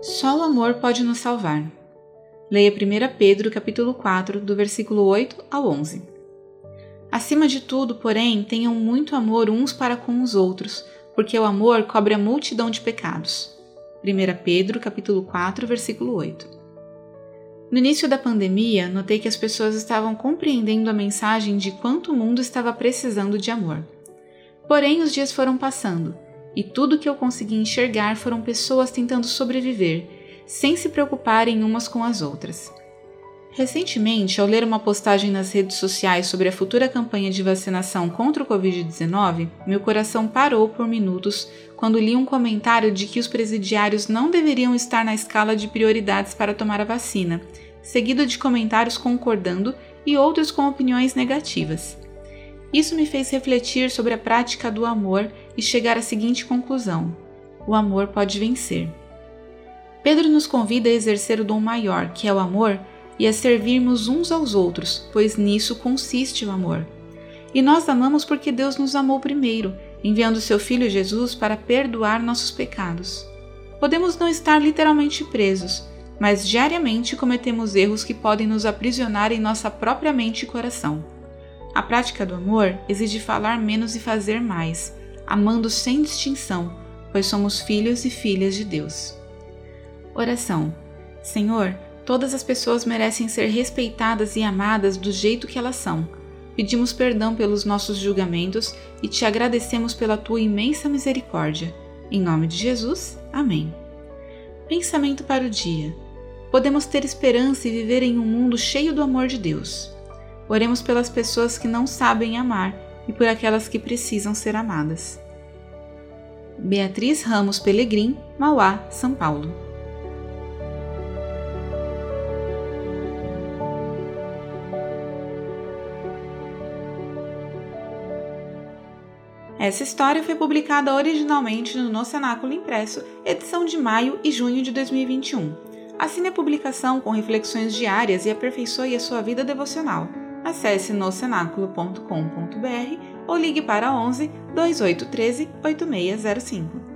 Só o amor pode nos salvar. Leia 1 Pedro capítulo 4, do versículo 8 ao 11. Acima de tudo, porém, tenham muito amor uns para com os outros, porque o amor cobre a multidão de pecados. 1 Pedro capítulo 4, versículo 8. No início da pandemia, notei que as pessoas estavam compreendendo a mensagem de quanto o mundo estava precisando de amor. Porém, os dias foram passando e tudo que eu consegui enxergar foram pessoas tentando sobreviver, sem se preocuparem umas com as outras. Recentemente, ao ler uma postagem nas redes sociais sobre a futura campanha de vacinação contra o Covid-19, meu coração parou por minutos quando li um comentário de que os presidiários não deveriam estar na escala de prioridades para tomar a vacina, seguido de comentários concordando e outros com opiniões negativas. Isso me fez refletir sobre a prática do amor e chegar à seguinte conclusão: o amor pode vencer. Pedro nos convida a exercer o dom maior, que é o amor, e a servirmos uns aos outros, pois nisso consiste o amor. E nós amamos porque Deus nos amou primeiro, enviando seu Filho Jesus para perdoar nossos pecados. Podemos não estar literalmente presos, mas diariamente cometemos erros que podem nos aprisionar em nossa própria mente e coração. A prática do amor exige falar menos e fazer mais, amando sem distinção, pois somos filhos e filhas de Deus. Oração: Senhor, todas as pessoas merecem ser respeitadas e amadas do jeito que elas são. Pedimos perdão pelos nossos julgamentos e te agradecemos pela tua imensa misericórdia. Em nome de Jesus, amém. Pensamento para o dia. Podemos ter esperança e viver em um mundo cheio do amor de Deus. Oremos pelas pessoas que não sabem amar e por aquelas que precisam ser amadas. Beatriz Ramos Pelegrim, Mauá, São Paulo. Essa história foi publicada originalmente no No Cenáculo Impresso, edição de maio e junho de 2021. Assine a publicação com reflexões diárias e aperfeiçoe a sua vida devocional acesse nocenáculo.com.br ou ligue para 11 2813 8605.